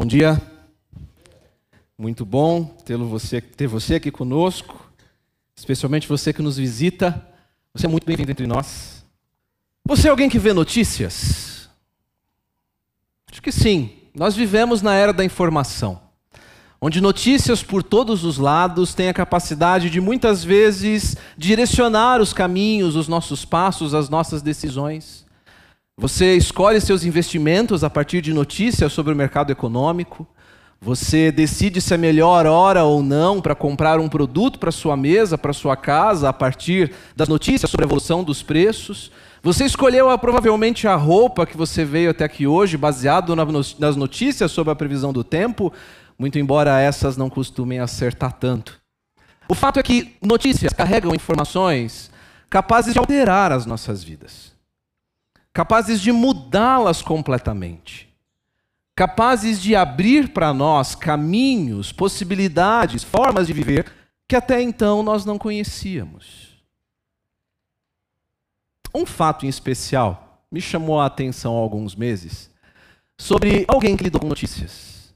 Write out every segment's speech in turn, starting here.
Bom dia. Muito bom ter você, ter você aqui conosco, especialmente você que nos visita. Você é muito bem-vindo entre nós. Você é alguém que vê notícias? Acho que sim. Nós vivemos na era da informação, onde notícias por todos os lados têm a capacidade de muitas vezes direcionar os caminhos, os nossos passos, as nossas decisões. Você escolhe seus investimentos a partir de notícias sobre o mercado econômico. Você decide se é melhor hora ou não para comprar um produto para sua mesa, para sua casa, a partir das notícias sobre a evolução dos preços. Você escolheu provavelmente a roupa que você veio até aqui hoje, baseado nas notícias sobre a previsão do tempo, muito embora essas não costumem acertar tanto. O fato é que notícias carregam informações capazes de alterar as nossas vidas capazes de mudá-las completamente, capazes de abrir para nós caminhos, possibilidades, formas de viver que até então nós não conhecíamos. Um fato em especial me chamou a atenção há alguns meses sobre alguém que lidou com notícias.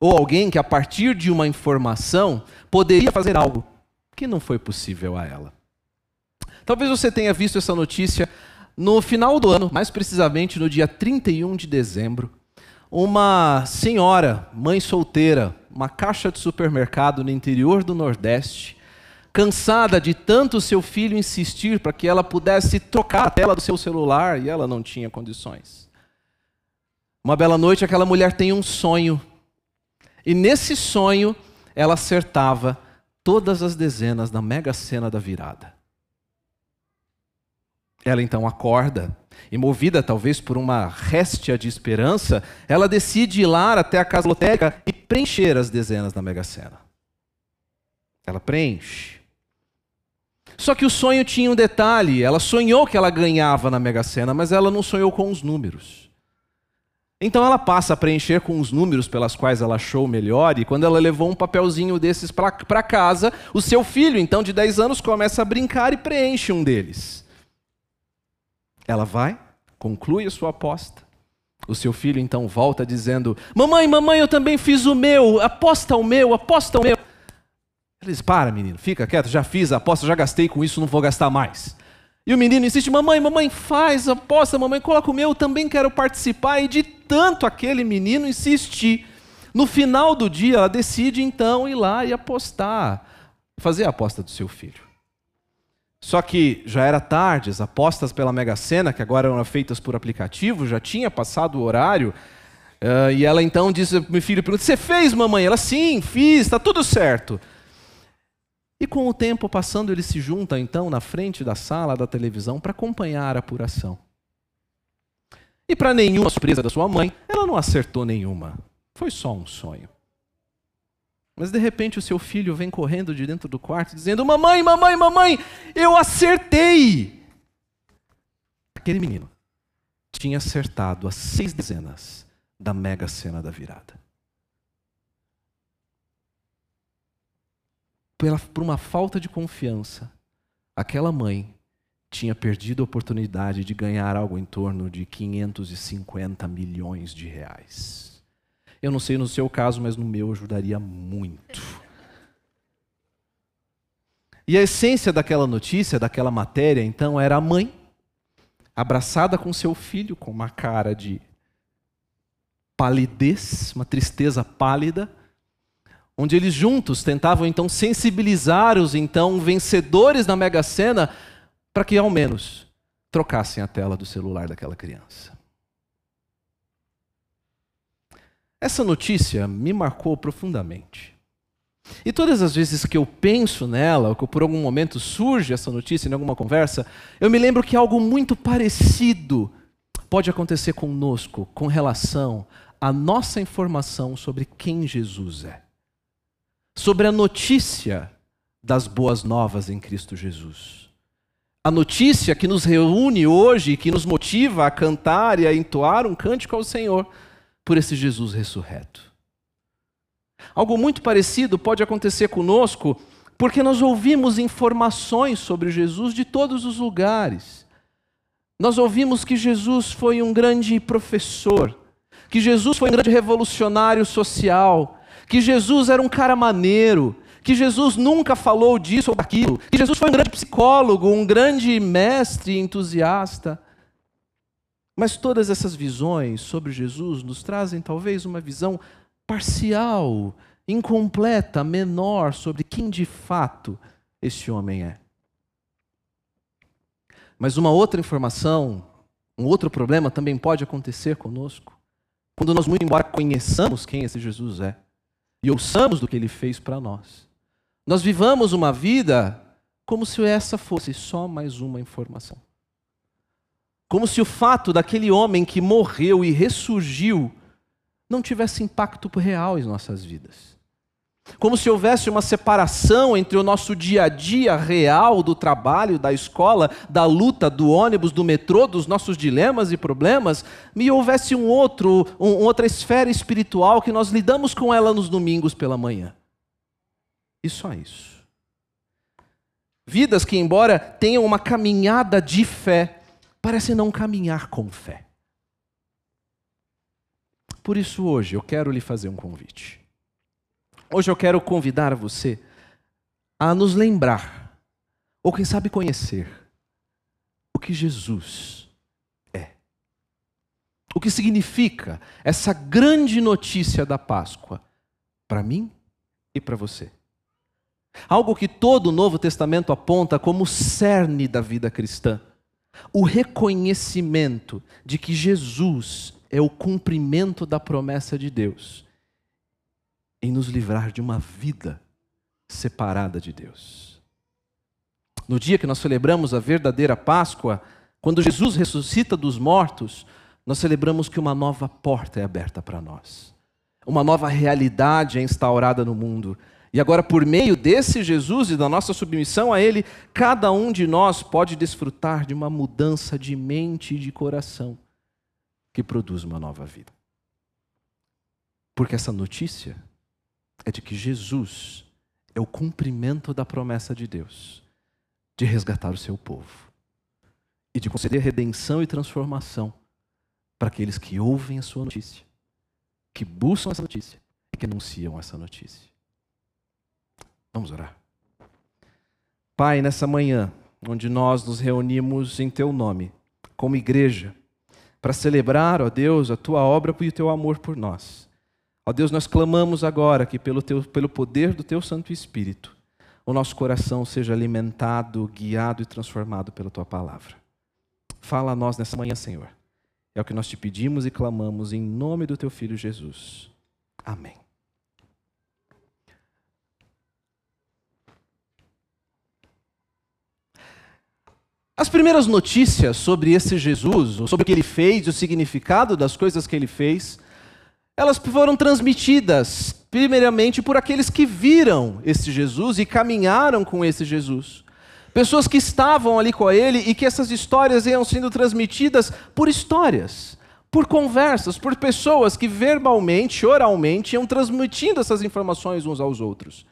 Ou alguém que, a partir de uma informação, poderia fazer algo que não foi possível a ela. Talvez você tenha visto essa notícia no final do ano, mais precisamente no dia 31 de dezembro, uma senhora, mãe solteira, uma caixa de supermercado no interior do Nordeste, cansada de tanto seu filho insistir para que ela pudesse trocar a tela do seu celular e ela não tinha condições. Uma bela noite, aquela mulher tem um sonho. E nesse sonho, ela acertava todas as dezenas da mega cena da virada. Ela então acorda e, movida talvez por uma réstia de esperança, ela decide ir lá até a casa lotérica e preencher as dezenas da Mega Sena. Ela preenche. Só que o sonho tinha um detalhe: ela sonhou que ela ganhava na Mega Sena, mas ela não sonhou com os números. Então ela passa a preencher com os números pelas quais ela achou melhor, e quando ela levou um papelzinho desses para casa, o seu filho, então de 10 anos, começa a brincar e preenche um deles. Ela vai, conclui a sua aposta. O seu filho então volta dizendo: Mamãe, mamãe, eu também fiz o meu, aposta o meu, aposta o meu. Ela diz: Para, menino, fica quieto, já fiz a aposta, já gastei com isso, não vou gastar mais. E o menino insiste: Mamãe, mamãe, faz a aposta, mamãe, coloca o meu, eu também quero participar. E de tanto aquele menino insistir, no final do dia ela decide então ir lá e apostar, fazer a aposta do seu filho. Só que já era tarde, as apostas pela Mega Sena, que agora eram feitas por aplicativo, já tinha passado o horário. Uh, e ela então disse, meu filho pergunta, você fez, mamãe? Ela, sim, fiz, está tudo certo. E com o tempo passando, ele se junta então na frente da sala da televisão para acompanhar a apuração. E para nenhuma surpresa da sua mãe, ela não acertou nenhuma. Foi só um sonho. Mas de repente o seu filho vem correndo de dentro do quarto dizendo: Mamãe, mamãe, mamãe, eu acertei! Aquele menino tinha acertado as seis dezenas da mega cena da virada. por uma falta de confiança, aquela mãe tinha perdido a oportunidade de ganhar algo em torno de 550 milhões de reais. Eu não sei no seu caso, mas no meu ajudaria muito. E a essência daquela notícia, daquela matéria, então, era a mãe abraçada com seu filho, com uma cara de palidez, uma tristeza pálida, onde eles juntos tentavam então sensibilizar os então vencedores da Mega Sena para que ao menos trocassem a tela do celular daquela criança. Essa notícia me marcou profundamente. E todas as vezes que eu penso nela, ou que por algum momento surge essa notícia em alguma conversa, eu me lembro que algo muito parecido pode acontecer conosco com relação à nossa informação sobre quem Jesus é. Sobre a notícia das boas novas em Cristo Jesus. A notícia que nos reúne hoje, que nos motiva a cantar e a entoar um cântico ao Senhor por esse Jesus ressurreto. Algo muito parecido pode acontecer conosco porque nós ouvimos informações sobre Jesus de todos os lugares. Nós ouvimos que Jesus foi um grande professor, que Jesus foi um grande revolucionário social, que Jesus era um cara maneiro, que Jesus nunca falou disso ou daquilo, que Jesus foi um grande psicólogo, um grande mestre entusiasta. Mas todas essas visões sobre Jesus nos trazem talvez uma visão parcial, incompleta, menor sobre quem de fato esse homem é. Mas uma outra informação, um outro problema também pode acontecer conosco. Quando nós, muito embora conheçamos quem esse Jesus é e ouçamos do que ele fez para nós, nós vivamos uma vida como se essa fosse só mais uma informação. Como se o fato daquele homem que morreu e ressurgiu não tivesse impacto real em nossas vidas. Como se houvesse uma separação entre o nosso dia a dia real do trabalho, da escola, da luta, do ônibus, do metrô, dos nossos dilemas e problemas, e houvesse um outro, um, outra esfera espiritual que nós lidamos com ela nos domingos pela manhã. E só isso. Vidas que, embora tenham uma caminhada de fé, parecem não caminhar com fé. Por isso, hoje, eu quero lhe fazer um convite. Hoje eu quero convidar você a nos lembrar, ou quem sabe conhecer, o que Jesus é. O que significa essa grande notícia da Páscoa para mim e para você. Algo que todo o Novo Testamento aponta como cerne da vida cristã. O reconhecimento de que Jesus é o cumprimento da promessa de Deus em nos livrar de uma vida separada de Deus. No dia que nós celebramos a verdadeira Páscoa, quando Jesus ressuscita dos mortos, nós celebramos que uma nova porta é aberta para nós. Uma nova realidade é instaurada no mundo. E agora, por meio desse Jesus e da nossa submissão a Ele, cada um de nós pode desfrutar de uma mudança de mente e de coração que produz uma nova vida. Porque essa notícia é de que Jesus é o cumprimento da promessa de Deus de resgatar o seu povo e de conceder redenção e transformação para aqueles que ouvem a sua notícia, que buscam essa notícia e que anunciam essa notícia. Vamos orar. Pai, nessa manhã, onde nós nos reunimos em Teu nome, como igreja, para celebrar, ó Deus, a Tua obra e o Teu amor por nós. Ó Deus, nós clamamos agora que pelo, teu, pelo poder do Teu Santo Espírito, o nosso coração seja alimentado, guiado e transformado pela Tua palavra. Fala a nós nessa manhã, Senhor. É o que nós te pedimos e clamamos em nome do Teu Filho Jesus. Amém. As primeiras notícias sobre esse Jesus, sobre o que ele fez, o significado das coisas que ele fez, elas foram transmitidas primeiramente por aqueles que viram esse Jesus e caminharam com esse Jesus. Pessoas que estavam ali com ele e que essas histórias iam sendo transmitidas por histórias, por conversas, por pessoas que verbalmente, oralmente, iam transmitindo essas informações uns aos outros.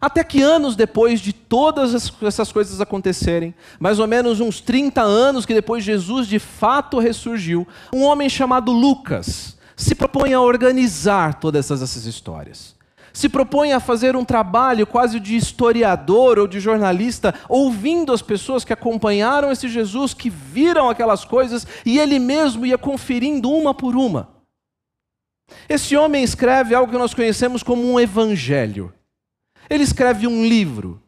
Até que anos depois de todas essas coisas acontecerem, mais ou menos uns 30 anos que depois Jesus de fato ressurgiu, um homem chamado Lucas se propõe a organizar todas essas histórias. Se propõe a fazer um trabalho quase de historiador ou de jornalista, ouvindo as pessoas que acompanharam esse Jesus, que viram aquelas coisas, e ele mesmo ia conferindo uma por uma. Esse homem escreve algo que nós conhecemos como um evangelho. Ele escreve um livro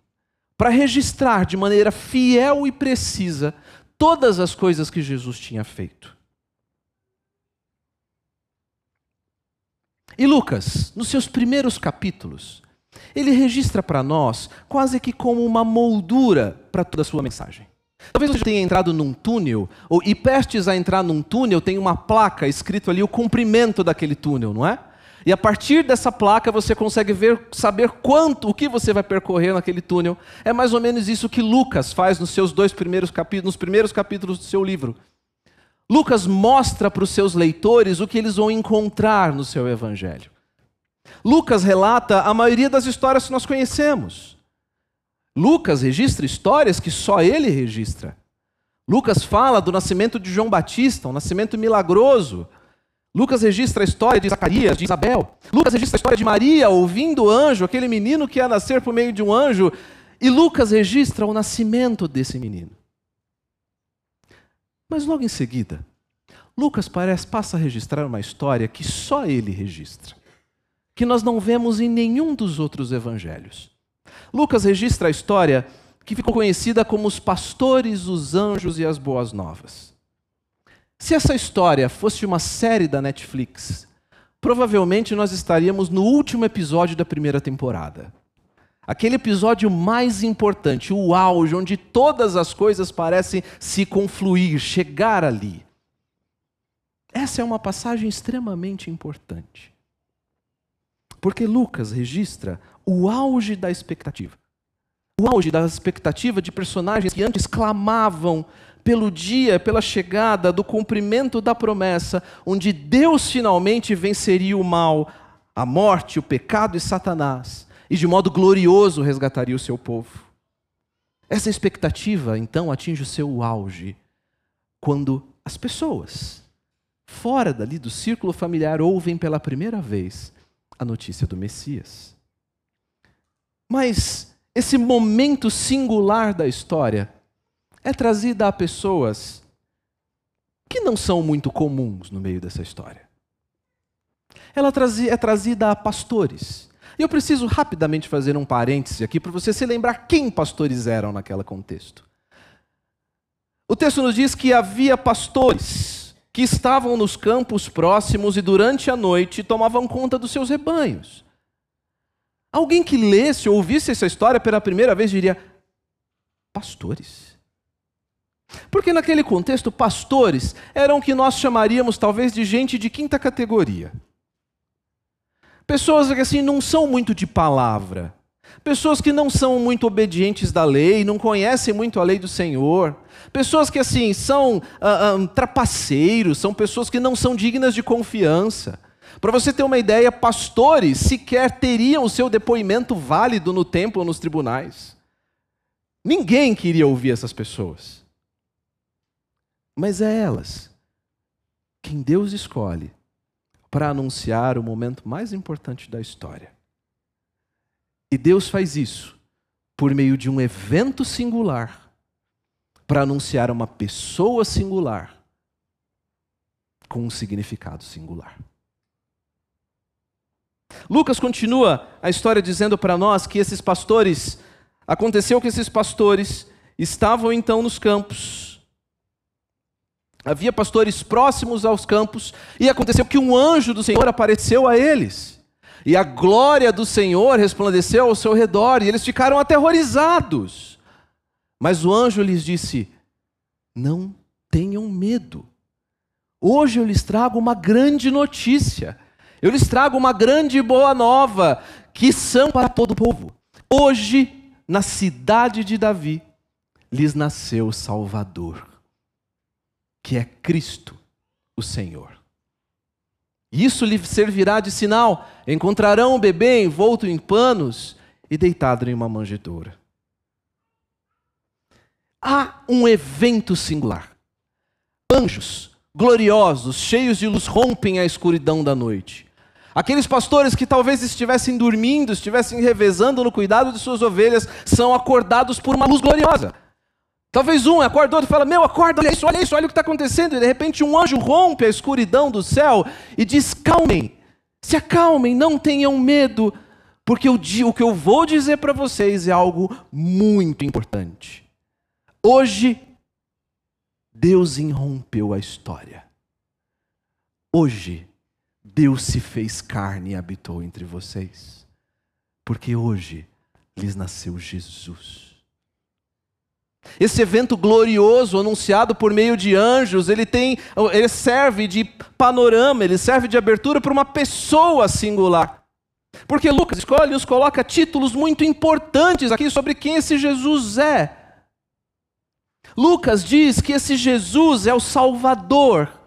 para registrar de maneira fiel e precisa todas as coisas que Jesus tinha feito. E Lucas, nos seus primeiros capítulos, ele registra para nós quase que como uma moldura para toda a sua mensagem. Talvez você tenha entrado num túnel, ou e prestes a entrar num túnel, tem uma placa escrito ali o comprimento daquele túnel, não é? E a partir dessa placa você consegue ver, saber quanto, o que você vai percorrer naquele túnel. É mais ou menos isso que Lucas faz nos seus dois primeiros capítulos, nos primeiros capítulos do seu livro. Lucas mostra para os seus leitores o que eles vão encontrar no seu evangelho. Lucas relata a maioria das histórias que nós conhecemos. Lucas registra histórias que só ele registra. Lucas fala do nascimento de João Batista, um nascimento milagroso, Lucas registra a história de Zacarias, de Isabel. Lucas registra a história de Maria ouvindo o anjo, aquele menino que ia nascer por meio de um anjo. E Lucas registra o nascimento desse menino. Mas logo em seguida, Lucas parece, passa a registrar uma história que só ele registra, que nós não vemos em nenhum dos outros evangelhos. Lucas registra a história que ficou conhecida como os pastores, os anjos e as boas novas. Se essa história fosse uma série da Netflix, provavelmente nós estaríamos no último episódio da primeira temporada. Aquele episódio mais importante, o auge, onde todas as coisas parecem se confluir, chegar ali. Essa é uma passagem extremamente importante. Porque Lucas registra o auge da expectativa. O auge da expectativa de personagens que antes clamavam pelo dia, pela chegada do cumprimento da promessa, onde Deus finalmente venceria o mal, a morte, o pecado e Satanás, e de modo glorioso resgataria o seu povo. Essa expectativa, então, atinge o seu auge quando as pessoas, fora dali do círculo familiar, ouvem pela primeira vez a notícia do Messias. Mas esse momento singular da história é trazida a pessoas que não são muito comuns no meio dessa história. Ela é trazida a pastores. E eu preciso rapidamente fazer um parêntese aqui para você se lembrar quem pastores eram naquele contexto. O texto nos diz que havia pastores que estavam nos campos próximos e durante a noite tomavam conta dos seus rebanhos. Alguém que lesse ou ouvisse essa história pela primeira vez diria: pastores. Porque naquele contexto, pastores eram o que nós chamaríamos talvez de gente de quinta categoria. Pessoas que assim não são muito de palavra. Pessoas que não são muito obedientes da lei, não conhecem muito a lei do Senhor. Pessoas que assim são ah, ah, trapaceiros, são pessoas que não são dignas de confiança. Para você ter uma ideia, pastores sequer teriam o seu depoimento válido no templo ou nos tribunais. Ninguém queria ouvir essas pessoas. Mas é elas quem Deus escolhe para anunciar o momento mais importante da história. E Deus faz isso por meio de um evento singular para anunciar uma pessoa singular com um significado singular. Lucas continua a história dizendo para nós que esses pastores, aconteceu que esses pastores estavam então nos campos. Havia pastores próximos aos campos e aconteceu que um anjo do Senhor apareceu a eles. E a glória do Senhor resplandeceu ao seu redor e eles ficaram aterrorizados. Mas o anjo lhes disse: Não tenham medo. Hoje eu lhes trago uma grande notícia eu lhes trago uma grande boa nova, que são para todo o povo. Hoje, na cidade de Davi, lhes nasceu o Salvador, que é Cristo, o Senhor. Isso lhe servirá de sinal: encontrarão o bebê envolto em panos e deitado em uma manjedoura. Há um evento singular. Anjos gloriosos, cheios de luz, rompem a escuridão da noite. Aqueles pastores que talvez estivessem dormindo, estivessem revezando no cuidado de suas ovelhas, são acordados por uma luz gloriosa. Talvez um acordou e fala: Meu, acorda, olha isso, olha isso, olha o que está acontecendo. E de repente um anjo rompe a escuridão do céu e diz: Calmem, se acalmem, não tenham medo, porque o, o que eu vou dizer para vocês é algo muito importante. Hoje, Deus irrompeu a história. Hoje, Deus se fez carne e habitou entre vocês, porque hoje lhes nasceu Jesus. Esse evento glorioso anunciado por meio de anjos, ele tem, ele serve de panorama, ele serve de abertura para uma pessoa singular. Porque Lucas escolhe e nos coloca títulos muito importantes aqui sobre quem esse Jesus é. Lucas diz que esse Jesus é o Salvador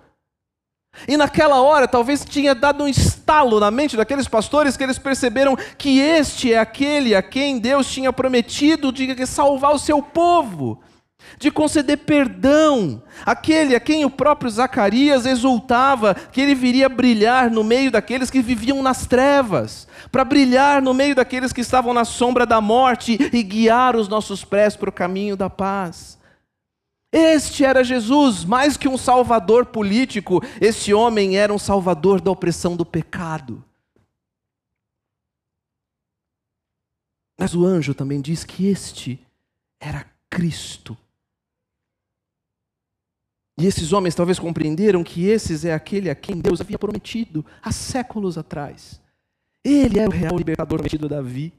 e naquela hora, talvez tinha dado um estalo na mente daqueles pastores que eles perceberam que este é aquele a quem Deus tinha prometido de salvar o seu povo. de conceder perdão, aquele a quem o próprio Zacarias exultava que ele viria brilhar no meio daqueles que viviam nas trevas, para brilhar no meio daqueles que estavam na sombra da morte e guiar os nossos pés para o caminho da paz. Este era Jesus, mais que um salvador político, esse homem era um salvador da opressão do pecado. Mas o anjo também diz que este era Cristo. E esses homens talvez compreenderam que esses é aquele a quem Deus havia prometido há séculos atrás. Ele era o real libertador prometido Davi,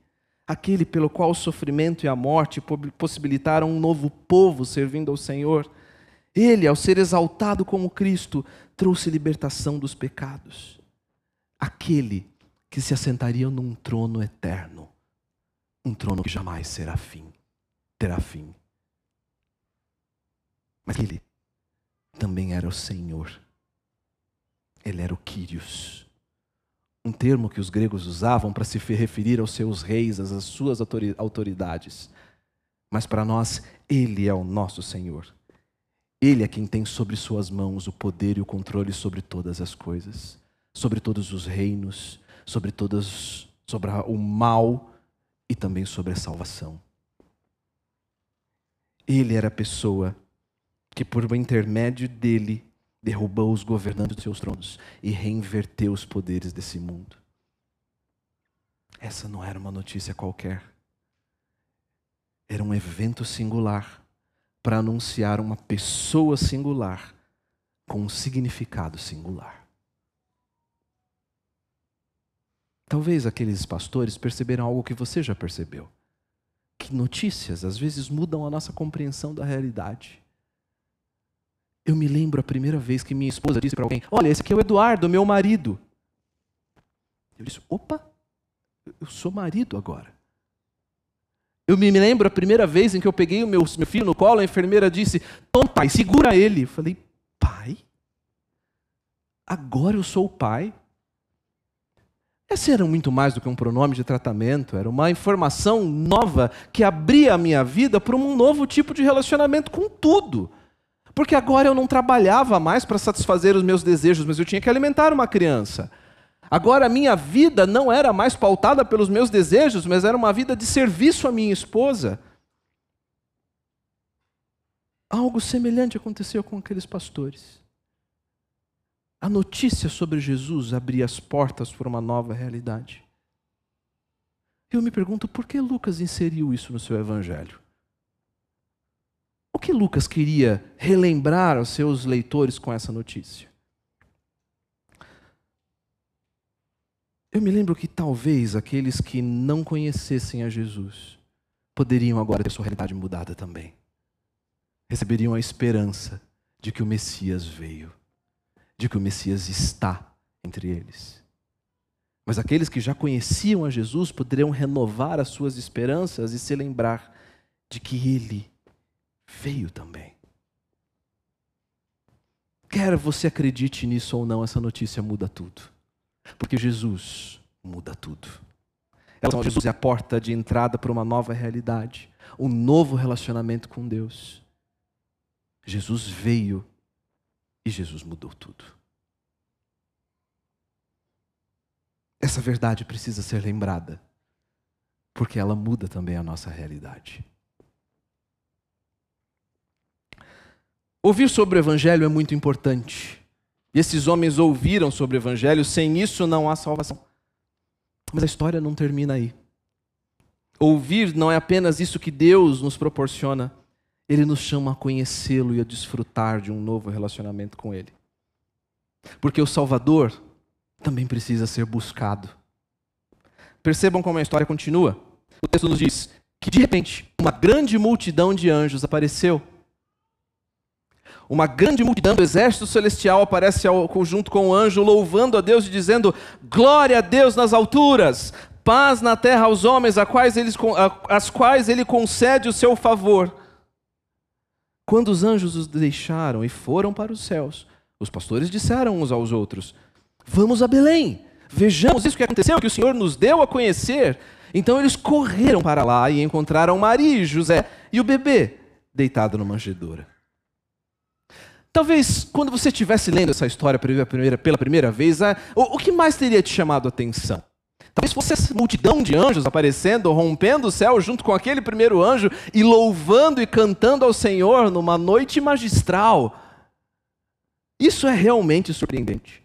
aquele pelo qual o sofrimento e a morte possibilitaram um novo povo servindo ao Senhor. Ele, ao ser exaltado como Cristo, trouxe libertação dos pecados. Aquele que se assentaria num trono eterno, um trono que jamais será fim, terá fim. Mas ele também era o Senhor. Ele era o Quírios. Um termo que os gregos usavam para se referir aos seus reis, às suas autoridades. Mas para nós, Ele é o nosso Senhor. Ele é quem tem sobre suas mãos o poder e o controle sobre todas as coisas, sobre todos os reinos, sobre todos, sobre o mal e também sobre a salvação. Ele era a pessoa que por intermédio dele derrubou os governantes dos seus tronos e reinverteu os poderes desse mundo. Essa não era uma notícia qualquer. Era um evento singular para anunciar uma pessoa singular com um significado singular. Talvez aqueles pastores perceberam algo que você já percebeu. Que notícias às vezes mudam a nossa compreensão da realidade. Eu me lembro a primeira vez que minha esposa disse para alguém: Olha, esse aqui é o Eduardo, meu marido. Eu disse: Opa, eu sou marido agora. Eu me lembro a primeira vez em que eu peguei o meu, meu filho no colo, a enfermeira disse: Toma, pai, segura ele. Eu falei: Pai? Agora eu sou o pai? Esse era muito mais do que um pronome de tratamento, era uma informação nova que abria a minha vida para um novo tipo de relacionamento com tudo. Porque agora eu não trabalhava mais para satisfazer os meus desejos, mas eu tinha que alimentar uma criança. Agora a minha vida não era mais pautada pelos meus desejos, mas era uma vida de serviço à minha esposa. Algo semelhante aconteceu com aqueles pastores. A notícia sobre Jesus abria as portas para uma nova realidade. Eu me pergunto por que Lucas inseriu isso no seu evangelho? O que Lucas queria relembrar aos seus leitores com essa notícia? Eu me lembro que talvez aqueles que não conhecessem a Jesus poderiam agora ter sua realidade mudada também. Receberiam a esperança de que o Messias veio, de que o Messias está entre eles. Mas aqueles que já conheciam a Jesus poderiam renovar as suas esperanças e se lembrar de que Ele veio também. Quer você acredite nisso ou não, essa notícia muda tudo. Porque Jesus muda tudo. Jesus é a porta de entrada para uma nova realidade, um novo relacionamento com Deus. Jesus veio e Jesus mudou tudo. Essa verdade precisa ser lembrada, porque ela muda também a nossa realidade. Ouvir sobre o Evangelho é muito importante. E esses homens ouviram sobre o Evangelho, sem isso não há salvação. Mas a história não termina aí. Ouvir não é apenas isso que Deus nos proporciona, Ele nos chama a conhecê-lo e a desfrutar de um novo relacionamento com Ele. Porque o Salvador também precisa ser buscado. Percebam como a história continua. O texto nos diz que, de repente, uma grande multidão de anjos apareceu uma grande multidão do exército celestial aparece ao, junto com o anjo, louvando a Deus e dizendo: Glória a Deus nas alturas, paz na terra aos homens, a quais eles, quais ele concede o seu favor. Quando os anjos os deixaram e foram para os céus, os pastores disseram uns aos outros: Vamos a Belém, vejamos isso que aconteceu, que o Senhor nos deu a conhecer. Então eles correram para lá e encontraram Maria e José e o bebê deitado numa manjedoura. Talvez quando você estivesse lendo essa história pela primeira, vez, o, o que mais teria te chamado a atenção? Talvez fosse essa multidão de anjos aparecendo, rompendo o céu junto com aquele primeiro anjo e louvando e cantando ao Senhor numa noite magistral. Isso é realmente surpreendente.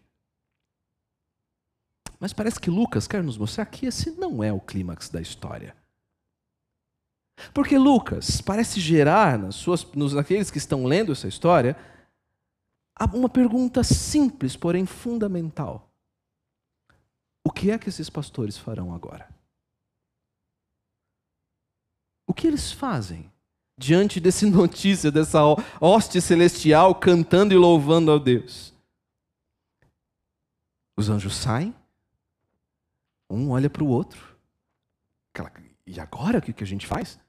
Mas parece que Lucas quer nos mostrar que esse não é o clímax da história. Porque Lucas parece gerar nas suas, nos, naqueles que estão lendo essa história uma pergunta simples, porém fundamental: O que é que esses pastores farão agora? O que eles fazem diante dessa notícia, dessa hoste celestial cantando e louvando ao Deus? Os anjos saem, um olha para o outro. E agora o que a gente faz?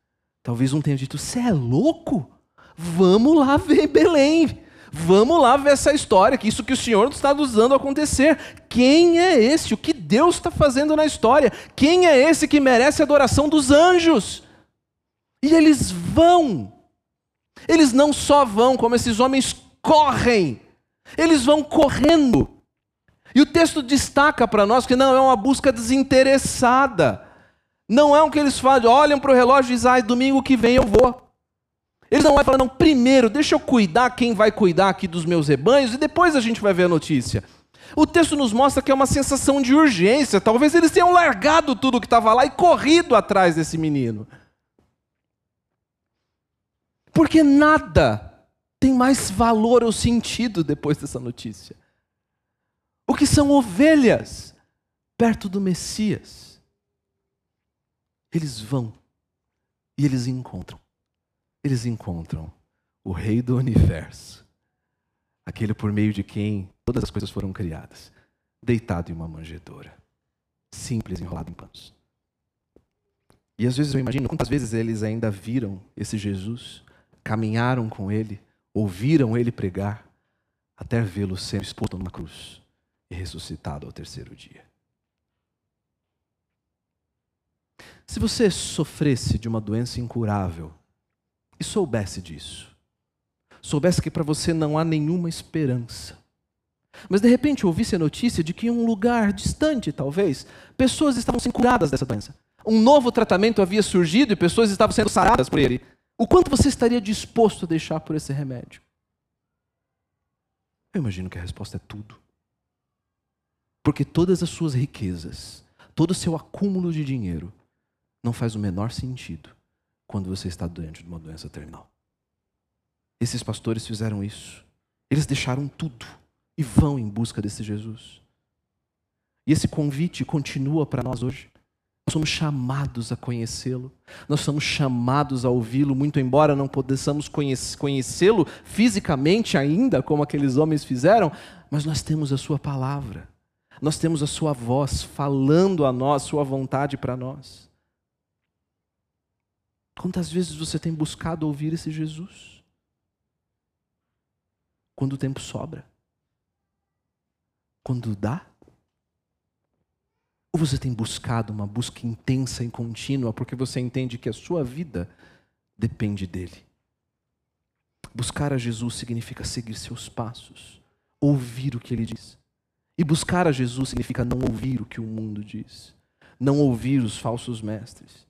Talvez um tenha dito: Você é louco? Vamos lá ver Belém. Vamos lá ver essa história, que isso que o Senhor está usando acontecer. Quem é esse? O que Deus está fazendo na história? Quem é esse que merece a adoração dos anjos? E eles vão. Eles não só vão, como esses homens correm. Eles vão correndo. E o texto destaca para nós que não é uma busca desinteressada. Não é o que eles fazem, olham para o relógio e dizem, ah, domingo que vem eu vou. Eles não vão falar, não, primeiro, deixa eu cuidar quem vai cuidar aqui dos meus rebanhos e depois a gente vai ver a notícia. O texto nos mostra que é uma sensação de urgência. Talvez eles tenham largado tudo que estava lá e corrido atrás desse menino. Porque nada tem mais valor ou sentido depois dessa notícia. O que são ovelhas perto do Messias? Eles vão e eles encontram. Eles encontram o Rei do universo, aquele por meio de quem todas as coisas foram criadas, deitado em uma manjedoura, simples, enrolado em panos. E às vezes eu imagino quantas vezes eles ainda viram esse Jesus, caminharam com ele, ouviram ele pregar, até vê-lo sendo exposto numa cruz e ressuscitado ao terceiro dia. Se você sofresse de uma doença incurável e soubesse disso, soubesse que para você não há nenhuma esperança, mas de repente ouvisse a notícia de que em um lugar distante, talvez, pessoas estavam sendo curadas dessa doença, um novo tratamento havia surgido e pessoas estavam sendo saradas por ele, o quanto você estaria disposto a deixar por esse remédio? Eu imagino que a resposta é tudo. Porque todas as suas riquezas, todo o seu acúmulo de dinheiro, não faz o menor sentido quando você está doente de uma doença terminal. Esses pastores fizeram isso. Eles deixaram tudo e vão em busca desse Jesus. E esse convite continua para nós hoje. Nós somos chamados a conhecê-lo, nós somos chamados a ouvi-lo, muito embora não possamos conhecê-lo fisicamente ainda, como aqueles homens fizeram, mas nós temos a Sua palavra, nós temos a Sua voz falando a nós, Sua vontade para nós. Quantas vezes você tem buscado ouvir esse Jesus? Quando o tempo sobra? Quando dá? Ou você tem buscado uma busca intensa e contínua porque você entende que a sua vida depende dele? Buscar a Jesus significa seguir seus passos, ouvir o que ele diz. E buscar a Jesus significa não ouvir o que o mundo diz, não ouvir os falsos mestres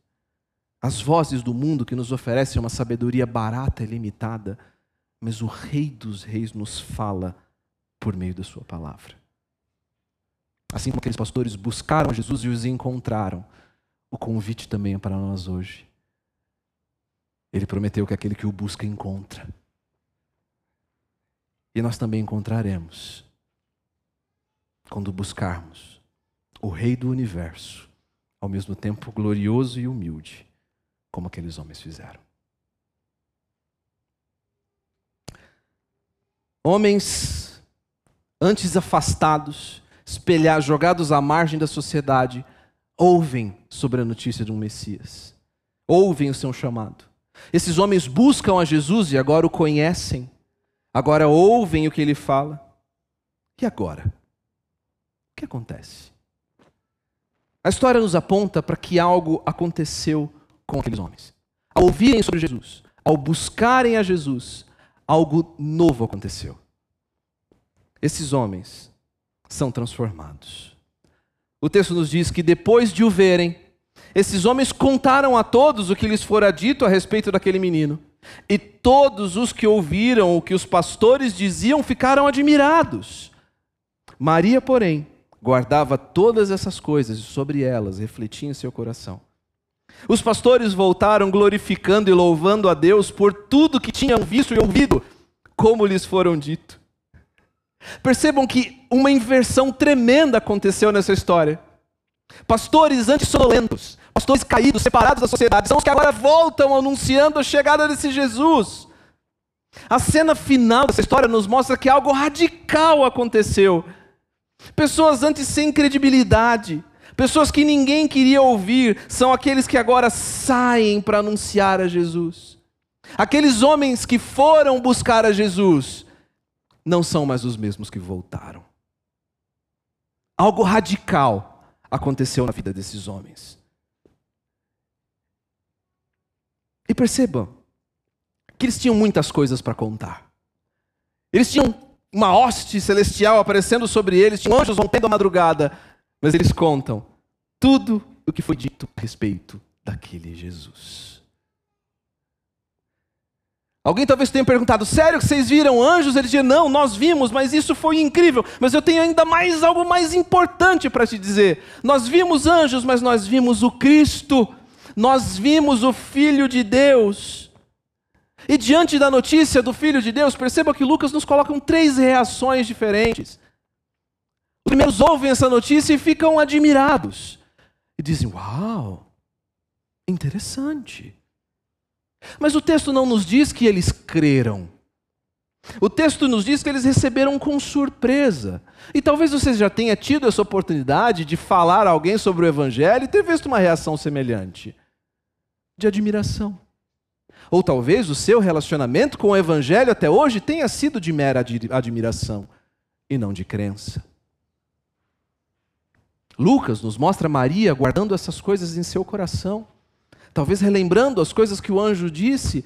as vozes do mundo que nos oferecem uma sabedoria barata e limitada, mas o Rei dos Reis nos fala por meio da Sua palavra. Assim como aqueles pastores buscaram Jesus e os encontraram, o convite também é para nós hoje. Ele prometeu que aquele que o busca encontra. E nós também encontraremos quando buscarmos o Rei do universo, ao mesmo tempo glorioso e humilde como aqueles homens fizeram. Homens antes afastados, espelhados, jogados à margem da sociedade, ouvem sobre a notícia de um Messias. Ouvem o seu chamado. Esses homens buscam a Jesus e agora o conhecem. Agora ouvem o que ele fala. E agora? O que acontece? A história nos aponta para que algo aconteceu com aqueles homens. Ao ouvirem sobre Jesus, ao buscarem a Jesus, algo novo aconteceu. Esses homens são transformados. O texto nos diz que depois de o verem, esses homens contaram a todos o que lhes fora dito a respeito daquele menino. E todos os que ouviram o que os pastores diziam ficaram admirados. Maria, porém, guardava todas essas coisas e sobre elas refletia em seu coração. Os pastores voltaram glorificando e louvando a Deus por tudo que tinham visto e ouvido, como lhes foram dito. Percebam que uma inversão tremenda aconteceu nessa história. Pastores antissonolentos, pastores caídos, separados da sociedade, são os que agora voltam anunciando a chegada desse Jesus. A cena final dessa história nos mostra que algo radical aconteceu. Pessoas antes sem credibilidade, pessoas que ninguém queria ouvir, são aqueles que agora saem para anunciar a Jesus. Aqueles homens que foram buscar a Jesus não são mais os mesmos que voltaram. Algo radical aconteceu na vida desses homens. E percebam que eles tinham muitas coisas para contar. Eles tinham uma hoste celestial aparecendo sobre eles, tinham anjos rompendo a madrugada, mas eles contam tudo o que foi dito a respeito daquele Jesus. Alguém talvez tenha perguntado: sério que vocês viram anjos? Eles dizem: não, nós vimos, mas isso foi incrível. Mas eu tenho ainda mais algo mais importante para te dizer. Nós vimos anjos, mas nós vimos o Cristo, nós vimos o Filho de Deus. E diante da notícia do Filho de Deus, perceba que Lucas nos coloca três reações diferentes. Os primeiros ouvem essa notícia e ficam admirados. E dizem: Uau, interessante. Mas o texto não nos diz que eles creram. O texto nos diz que eles receberam com surpresa. E talvez você já tenha tido essa oportunidade de falar a alguém sobre o Evangelho e ter visto uma reação semelhante de admiração. Ou talvez o seu relacionamento com o Evangelho até hoje tenha sido de mera admiração e não de crença. Lucas nos mostra Maria guardando essas coisas em seu coração, talvez relembrando as coisas que o anjo disse,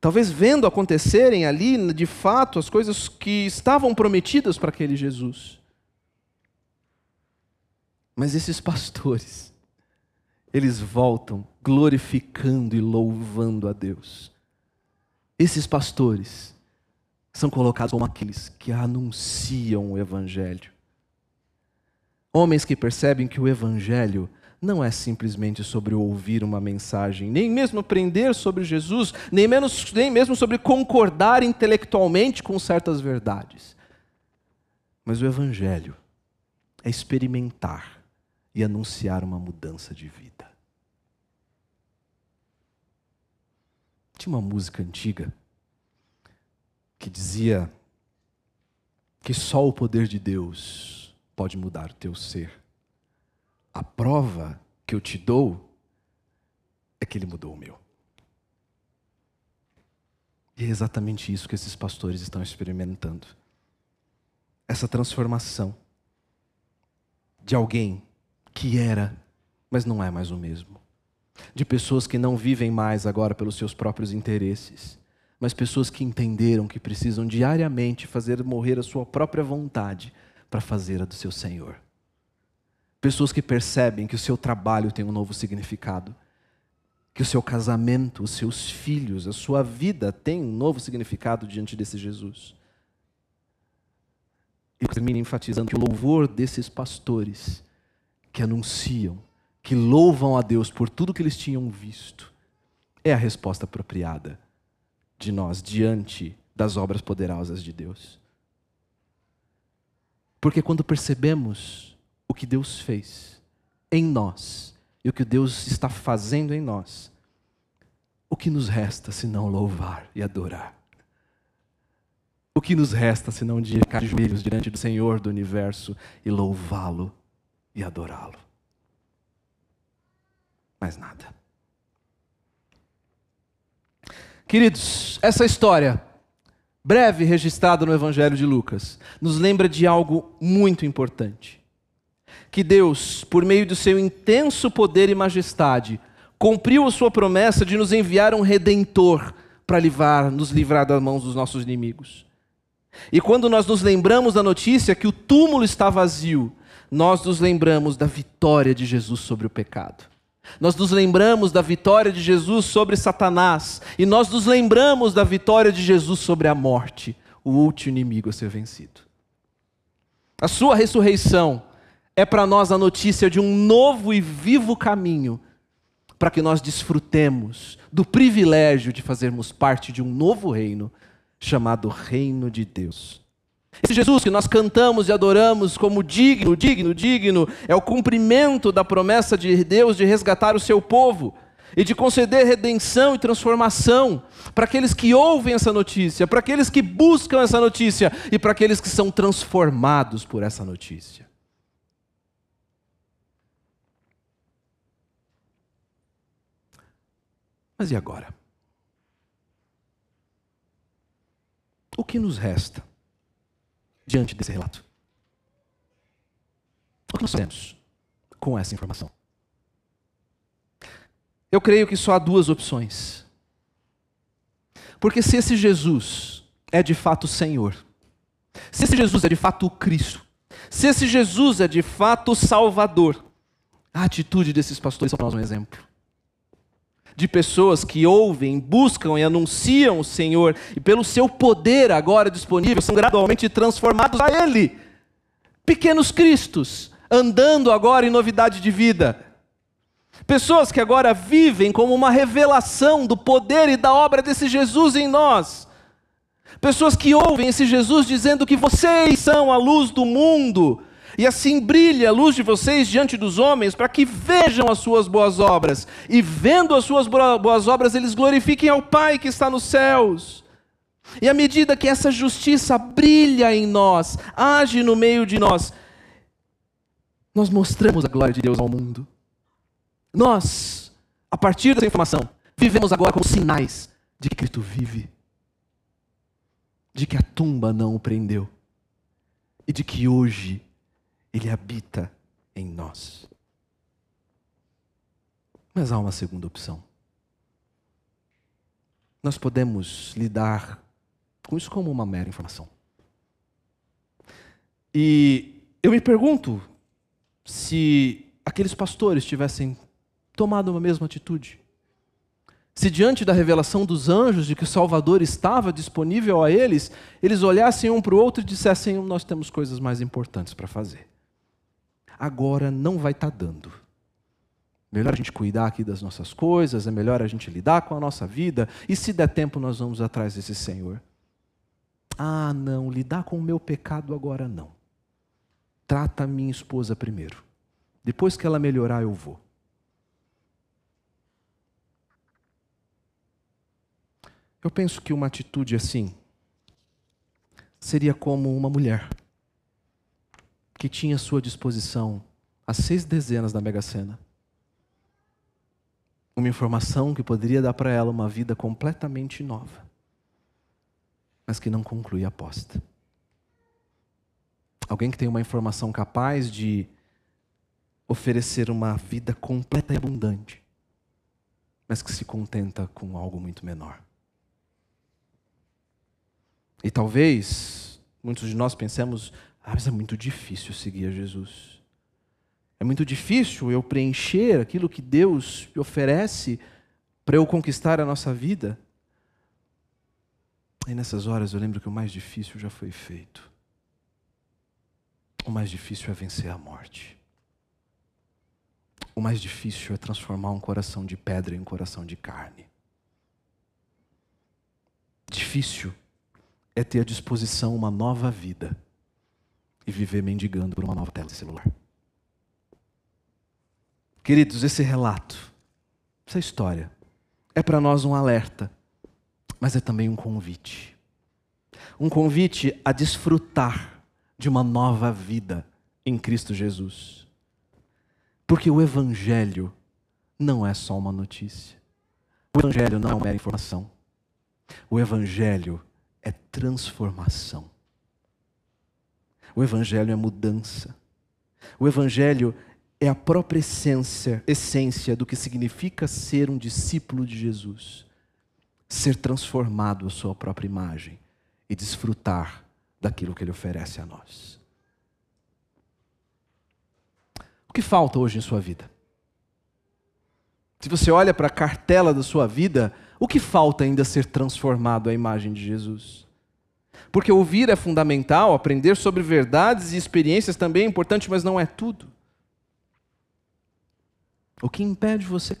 talvez vendo acontecerem ali, de fato, as coisas que estavam prometidas para aquele Jesus. Mas esses pastores, eles voltam glorificando e louvando a Deus. Esses pastores são colocados como aqueles que anunciam o Evangelho. Homens que percebem que o Evangelho não é simplesmente sobre ouvir uma mensagem, nem mesmo aprender sobre Jesus, nem, menos, nem mesmo sobre concordar intelectualmente com certas verdades. Mas o Evangelho é experimentar e anunciar uma mudança de vida. Tinha uma música antiga que dizia que só o poder de Deus pode mudar o teu ser. A prova que eu te dou é que ele mudou o meu. E é exatamente isso que esses pastores estão experimentando. Essa transformação de alguém que era, mas não é mais o mesmo. De pessoas que não vivem mais agora pelos seus próprios interesses, mas pessoas que entenderam que precisam diariamente fazer morrer a sua própria vontade para fazer a do seu Senhor. Pessoas que percebem que o seu trabalho tem um novo significado, que o seu casamento, os seus filhos, a sua vida tem um novo significado diante desse Jesus. E termino enfatizando que o louvor desses pastores que anunciam, que louvam a Deus por tudo que eles tinham visto, é a resposta apropriada de nós diante das obras poderosas de Deus. Porque quando percebemos o que Deus fez em nós e o que Deus está fazendo em nós, o que nos resta se não louvar e adorar? O que nos resta se não de cair de joelhos diante do Senhor do universo e louvá-lo e adorá-lo. Mais nada. Queridos, essa história, breve registrada no Evangelho de Lucas, nos lembra de algo muito importante. Que Deus, por meio do seu intenso poder e majestade, cumpriu a sua promessa de nos enviar um redentor para livrar, nos livrar das mãos dos nossos inimigos. E quando nós nos lembramos da notícia que o túmulo está vazio, nós nos lembramos da vitória de Jesus sobre o pecado. Nós nos lembramos da vitória de Jesus sobre Satanás. E nós nos lembramos da vitória de Jesus sobre a morte, o último inimigo a ser vencido. A sua ressurreição é para nós a notícia de um novo e vivo caminho para que nós desfrutemos do privilégio de fazermos parte de um novo reino chamado Reino de Deus. Esse Jesus que nós cantamos e adoramos como digno, digno, digno, é o cumprimento da promessa de Deus de resgatar o seu povo e de conceder redenção e transformação para aqueles que ouvem essa notícia, para aqueles que buscam essa notícia e para aqueles que são transformados por essa notícia. Mas e agora? O que nos resta diante desse relato? O que nós fazemos com essa informação? Eu creio que só há duas opções. Porque se esse Jesus é de fato o Senhor, se esse Jesus é de fato o Cristo, se esse Jesus é de fato o Salvador, a atitude desses pastores é para nós um exemplo de pessoas que ouvem, buscam e anunciam o Senhor, e pelo seu poder agora disponível, são gradualmente transformados a Ele. Pequenos Cristos, andando agora em novidade de vida. Pessoas que agora vivem como uma revelação do poder e da obra desse Jesus em nós. Pessoas que ouvem esse Jesus dizendo que vocês são a luz do mundo e assim brilhe a luz de vocês diante dos homens, para que vejam as suas boas obras, e vendo as suas boas obras, eles glorifiquem ao Pai que está nos céus. E à medida que essa justiça brilha em nós, age no meio de nós, nós mostramos a glória de Deus ao mundo. Nós, a partir dessa informação, vivemos agora como sinais de que Cristo vive, de que a tumba não o prendeu, e de que hoje ele habita em nós. Mas há uma segunda opção. Nós podemos lidar com isso como uma mera informação. E eu me pergunto se aqueles pastores tivessem tomado uma mesma atitude. Se diante da revelação dos anjos de que o Salvador estava disponível a eles, eles olhassem um para o outro e dissessem: Nós temos coisas mais importantes para fazer agora não vai estar tá dando. Melhor a gente cuidar aqui das nossas coisas, é melhor a gente lidar com a nossa vida, e se der tempo nós vamos atrás desse Senhor. Ah, não, lidar com o meu pecado agora não. Trata a minha esposa primeiro. Depois que ela melhorar, eu vou. Eu penso que uma atitude assim seria como uma mulher que tinha à sua disposição as seis dezenas da Mega Sena. Uma informação que poderia dar para ela uma vida completamente nova, mas que não conclui a aposta. Alguém que tem uma informação capaz de oferecer uma vida completa e abundante, mas que se contenta com algo muito menor. E talvez muitos de nós pensemos, ah, mas é muito difícil seguir a Jesus. É muito difícil eu preencher aquilo que Deus me oferece para eu conquistar a nossa vida. E nessas horas eu lembro que o mais difícil já foi feito. O mais difícil é vencer a morte. O mais difícil é transformar um coração de pedra em um coração de carne. Difícil é ter à disposição uma nova vida e viver mendigando por uma nova tela de celular. Queridos, esse relato, essa história, é para nós um alerta, mas é também um convite. Um convite a desfrutar de uma nova vida em Cristo Jesus. Porque o Evangelho não é só uma notícia. O Evangelho não é mera informação. O Evangelho é transformação. O Evangelho é mudança. O Evangelho é a própria essência, essência do que significa ser um discípulo de Jesus. Ser transformado à sua própria imagem e desfrutar daquilo que ele oferece a nós. O que falta hoje em sua vida? Se você olha para a cartela da sua vida, o que falta ainda ser transformado à imagem de Jesus? Porque ouvir é fundamental, aprender sobre verdades e experiências também é importante, mas não é tudo. O que impede você?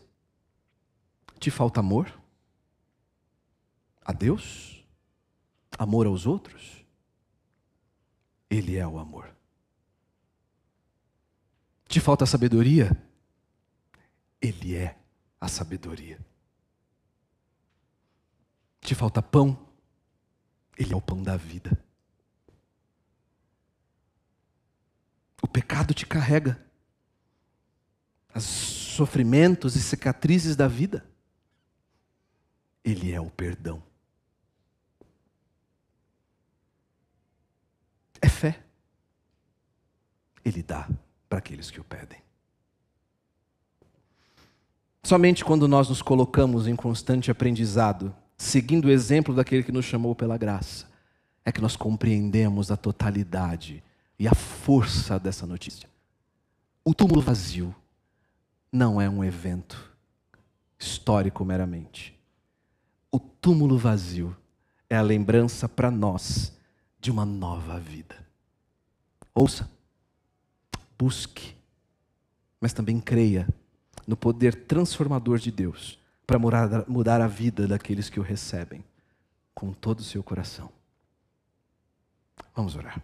Te falta amor? A Deus? Amor aos outros? Ele é o amor. Te falta sabedoria? Ele é a sabedoria. Te falta pão? Ele é o pão da vida. O pecado te carrega. Os sofrimentos e cicatrizes da vida. Ele é o perdão. É fé. Ele dá para aqueles que o pedem. Somente quando nós nos colocamos em constante aprendizado, seguindo o exemplo daquele que nos chamou pela graça, é que nós compreendemos a totalidade e a força dessa notícia. O túmulo vazio não é um evento histórico meramente. O túmulo vazio é a lembrança para nós de uma nova vida. Ouça, busque, mas também creia no poder transformador de Deus para mudar a vida daqueles que o recebem com todo o seu coração. Vamos orar.